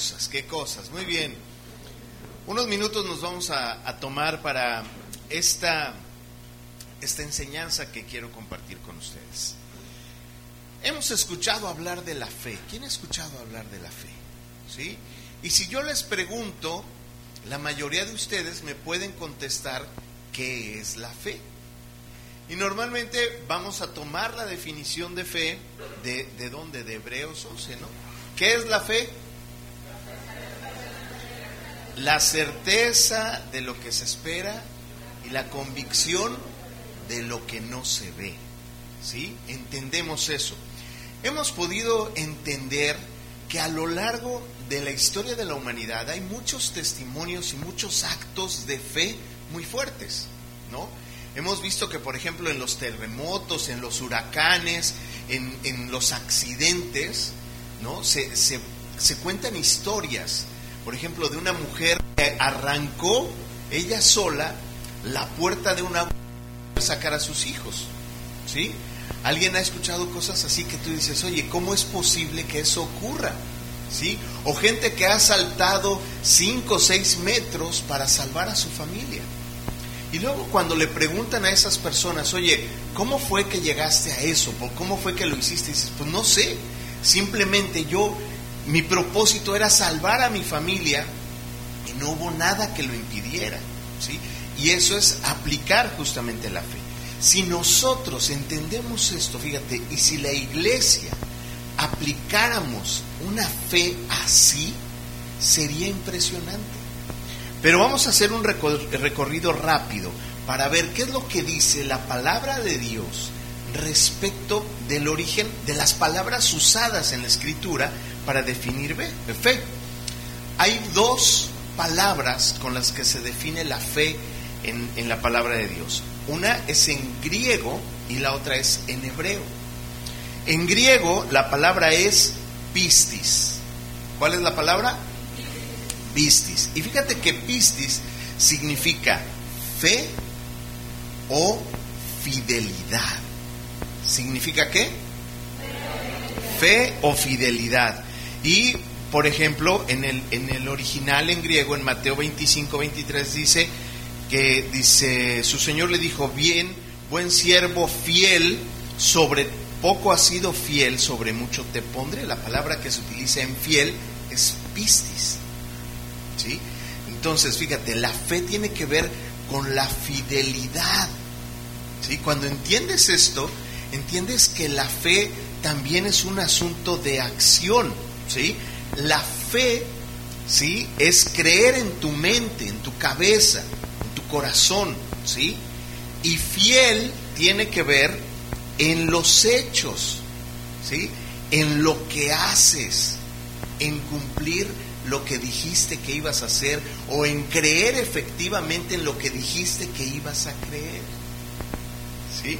cosas, qué cosas. Muy bien. Unos minutos nos vamos a, a tomar para esta, esta enseñanza que quiero compartir con ustedes. Hemos escuchado hablar de la fe. ¿Quién ha escuchado hablar de la fe? ¿Sí? Y si yo les pregunto, la mayoría de ustedes me pueden contestar qué es la fe. Y normalmente vamos a tomar la definición de fe de, de dónde, de Hebreos 11, ¿no? ¿Qué es la fe? La certeza de lo que se espera y la convicción de lo que no se ve. ¿Sí? Entendemos eso. Hemos podido entender que a lo largo de la historia de la humanidad hay muchos testimonios y muchos actos de fe muy fuertes, ¿no? Hemos visto que, por ejemplo, en los terremotos, en los huracanes, en, en los accidentes, ¿no? Se, se, se cuentan historias, por ejemplo, de una mujer que arrancó ella sola la puerta de una para sacar a sus hijos, ¿sí? Alguien ha escuchado cosas así que tú dices, oye, ¿cómo es posible que eso ocurra? ¿Sí? O gente que ha saltado 5 o 6 metros para salvar a su familia. Y luego cuando le preguntan a esas personas, oye, ¿cómo fue que llegaste a eso? ¿Cómo fue que lo hiciste? Dices, pues no sé, simplemente yo, mi propósito era salvar a mi familia y no hubo nada que lo impidiera. ¿sí? Y eso es aplicar justamente la fe. Si nosotros entendemos esto, fíjate, y si la iglesia aplicáramos una fe así, sería impresionante. Pero vamos a hacer un recorrido rápido para ver qué es lo que dice la palabra de Dios respecto del origen de las palabras usadas en la escritura para definir fe. Hay dos palabras con las que se define la fe en, en la palabra de Dios. Una es en griego y la otra es en hebreo. En griego la palabra es pistis. ¿Cuál es la palabra? Pistis. Y fíjate que pistis significa fe o fidelidad. ¿Significa qué? Fe o fidelidad. Y, por ejemplo, en el, en el original en griego, en Mateo 25, 23, dice que dice, su Señor le dijo, bien, buen siervo fiel, sobre poco has sido fiel, sobre mucho te pondré. La palabra que se utiliza en fiel es pistis. ¿Sí? Entonces, fíjate, la fe tiene que ver con la fidelidad. ¿Sí? Cuando entiendes esto, entiendes que la fe también es un asunto de acción, ¿sí? La fe, ¿sí? Es creer en tu mente, en tu cabeza, en tu corazón, ¿sí? Y fiel tiene que ver en los hechos, ¿sí? En lo que haces, en cumplir lo que dijiste que ibas a hacer o en creer efectivamente en lo que dijiste que ibas a creer. ¿Sí?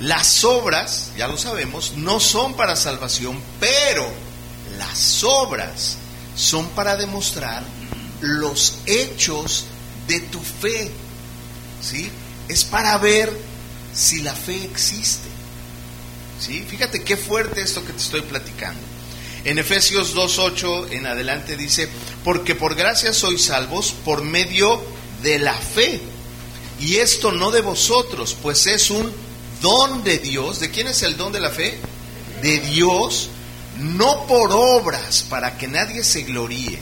Las obras, ya lo sabemos, no son para salvación, pero las obras son para demostrar los hechos de tu fe. ¿Sí? Es para ver si la fe existe. ¿Sí? Fíjate qué fuerte esto que te estoy platicando. En Efesios 2.8 en adelante dice, porque por gracia sois salvos por medio de la fe. Y esto no de vosotros, pues es un don de Dios. ¿De quién es el don de la fe? De Dios, no por obras para que nadie se gloríe,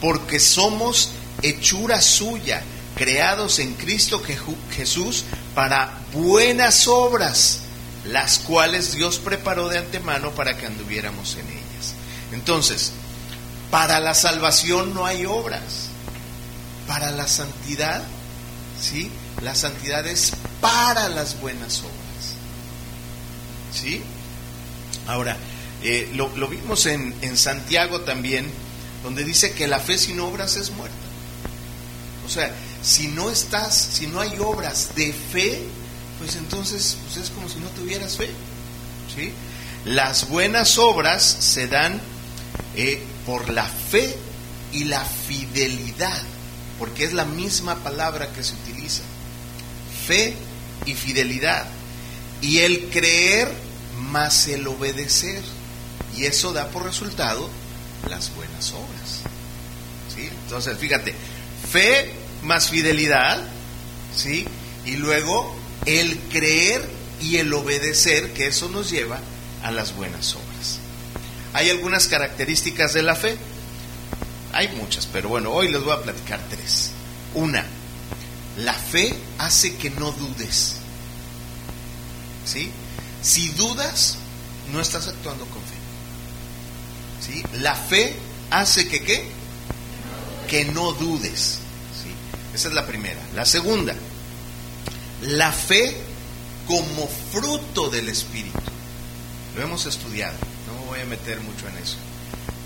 porque somos hechura suya, creados en Cristo Jesús para buenas obras, las cuales Dios preparó de antemano para que anduviéramos en ellas. Entonces, para la salvación no hay obras. Para la santidad, ¿sí? La santidad es para las buenas obras. ¿Sí? Ahora, eh, lo, vimos en, Santiago también, donde dice que la fe sin obras es muerta. O sea, si no estás, si no hay obras de fe, pues entonces pues es como si no tuvieras fe. Las buenas obras se dan eh, por la fe y la fidelidad, porque es la misma palabra que se utiliza. Fe y fidelidad. Y el creer más el obedecer. Y eso da por resultado las buenas obras. ¿Sí? Entonces, fíjate, fe más fidelidad, ¿sí? Y luego el creer y el obedecer, que eso nos lleva a las buenas obras. Hay algunas características de la fe. Hay muchas, pero bueno, hoy les voy a platicar tres. Una, la fe hace que no dudes. ¿Sí? Si dudas, no estás actuando con fe. La fe hace que qué? Que no dudes. ¿Sí? Esa es la primera. La segunda, la fe como fruto del Espíritu. Lo hemos estudiado, no me voy a meter mucho en eso,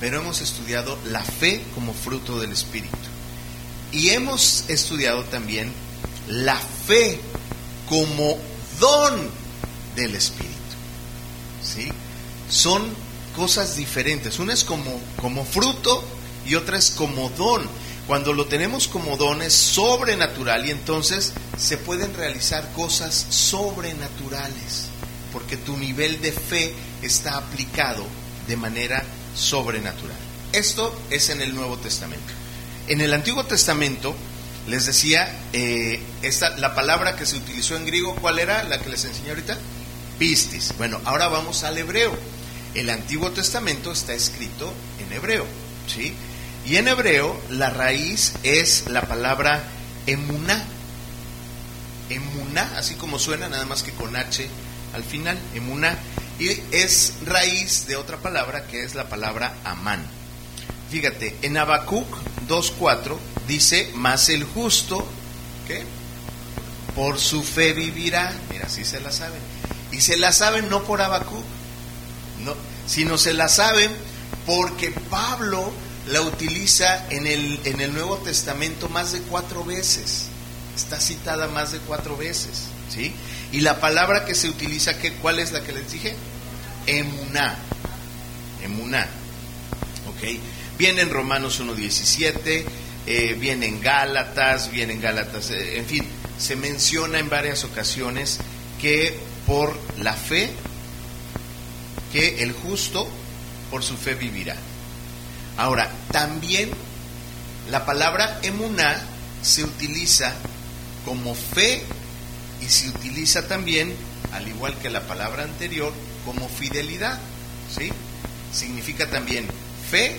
pero hemos estudiado la fe como fruto del Espíritu. Y hemos estudiado también la fe como don del Espíritu. ¿Sí? Son cosas diferentes. Una es como, como fruto y otra es como don. Cuando lo tenemos como don es sobrenatural y entonces se pueden realizar cosas sobrenaturales, porque tu nivel de fe está aplicado de manera sobrenatural. Esto es en el Nuevo Testamento. En el Antiguo Testamento, les decía, eh, esta, la palabra que se utilizó en griego, ¿cuál era la que les enseñé ahorita? Pistis. Bueno, ahora vamos al hebreo. El Antiguo Testamento está escrito en hebreo, ¿sí? Y en hebreo la raíz es la palabra emuná. Emuná, así como suena, nada más que con H al final, emuná. Y es raíz de otra palabra que es la palabra amán. Fíjate, en Habacuc 2.4 dice, más el justo, ¿qué? Por su fe vivirá. Mira, así se la saben. Y se la saben no por Habacuc, sino se la saben porque Pablo la utiliza en el, en el Nuevo Testamento más de cuatro veces. Está citada más de cuatro veces. ¿sí? Y la palabra que se utiliza, ¿qué, ¿cuál es la que les dije? Emuná. Emuná. ¿Ok? Viene en Romanos 1.17, eh, viene en Gálatas, viene en Gálatas, eh, en fin, se menciona en varias ocasiones que por la fe, que el justo por su fe vivirá. Ahora, también la palabra emuná se utiliza como fe y se utiliza también, al igual que la palabra anterior, como fidelidad. ¿Sí? Significa también fe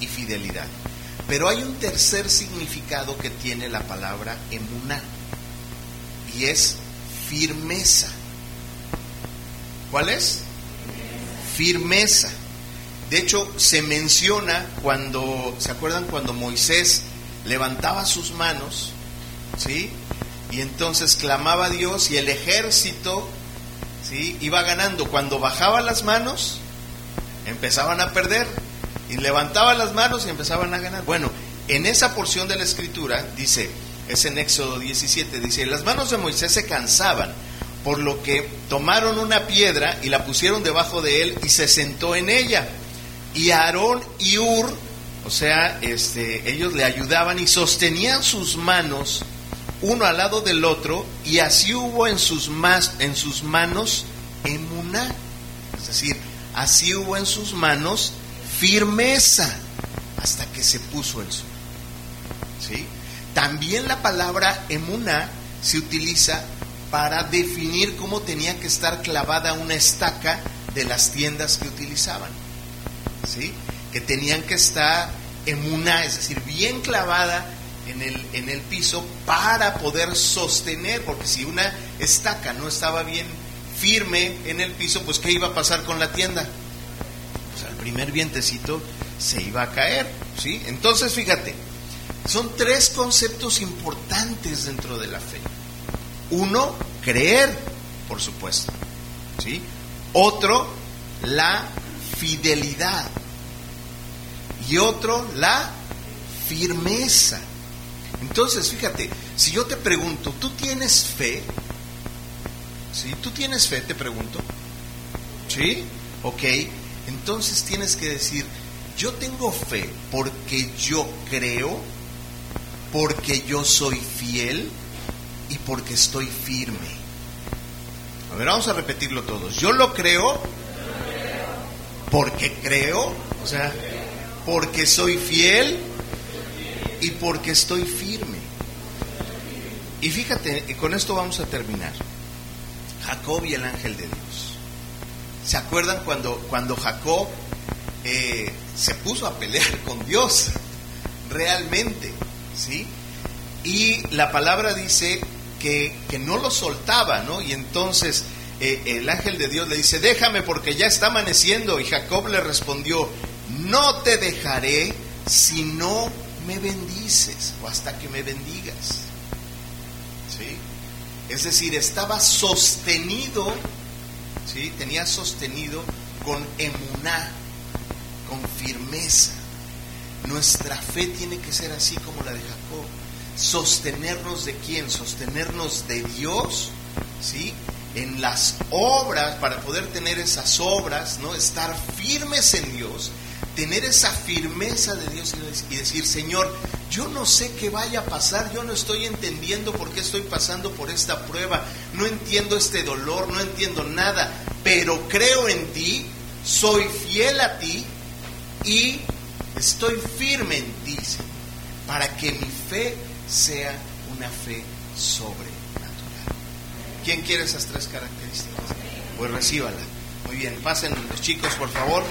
y fidelidad. Pero hay un tercer significado que tiene la palabra emuná y es firmeza. ¿Cuál es? Firmeza. De hecho, se menciona cuando, ¿se acuerdan cuando Moisés levantaba sus manos? ¿Sí? Y entonces clamaba a Dios y el ejército, ¿sí? Iba ganando. Cuando bajaba las manos, empezaban a perder. Y levantaba las manos y empezaban a ganar. Bueno, en esa porción de la escritura dice, es en Éxodo 17, dice, las manos de Moisés se cansaban, por lo que tomaron una piedra y la pusieron debajo de él y se sentó en ella. Y Aarón y Ur, o sea, este, ellos le ayudaban y sostenían sus manos uno al lado del otro, y así hubo en sus, en sus manos emuná. Es decir, así hubo en sus manos firmeza hasta que se puso el sol. ¿Sí? También la palabra emuná se utiliza para definir cómo tenía que estar clavada una estaca de las tiendas que utilizaban. ¿sí? que tenían que estar en una, es decir, bien clavada en el, en el piso para poder sostener, porque si una estaca no estaba bien firme en el piso, pues ¿qué iba a pasar con la tienda? Pues al primer vientecito se iba a caer, ¿sí? Entonces, fíjate, son tres conceptos importantes dentro de la fe. Uno, creer, por supuesto, ¿sí? Otro, la fidelidad. Y otro, la firmeza. Entonces, fíjate, si yo te pregunto, ¿tú tienes fe? ¿Sí? ¿Tú tienes fe? Te pregunto. ¿Sí? Ok. Entonces tienes que decir, yo tengo fe porque yo creo, porque yo soy fiel y porque estoy firme. A ver, vamos a repetirlo todos. Yo lo creo porque creo, o sea, porque soy fiel y porque estoy firme. Y fíjate, con esto vamos a terminar. Jacob y el ángel de Dios. ¿Se acuerdan cuando, cuando Jacob eh, se puso a pelear con Dios? Realmente, ¿sí? Y la palabra dice que, no lo soltaba, ¿no? Y entonces eh, el ángel de Dios le dice, déjame porque ya está amaneciendo. Y Jacob le respondió, no te dejaré si no me bendices o hasta que me bendigas. ¿Sí? Es decir, estaba sostenido, ¿sí? tenía sostenido con emuná, con firmeza. Nuestra fe tiene que ser así como la de Jacob. Sostenernos de quién? Sostenernos de Dios, ¿sí? En las obras, para poder tener esas obras, ¿no? Estar firmes en Dios tener esa firmeza de Dios y decir, Señor, yo no sé qué vaya a pasar, yo no estoy entendiendo por qué estoy pasando por esta prueba, no entiendo este dolor, no entiendo nada, pero creo en ti, soy fiel a ti y estoy firme en ti, para que mi fe sea una fe sobrenatural. ¿Quién quiere esas tres características? Pues recíbala. Muy bien, pasen los chicos, por favor.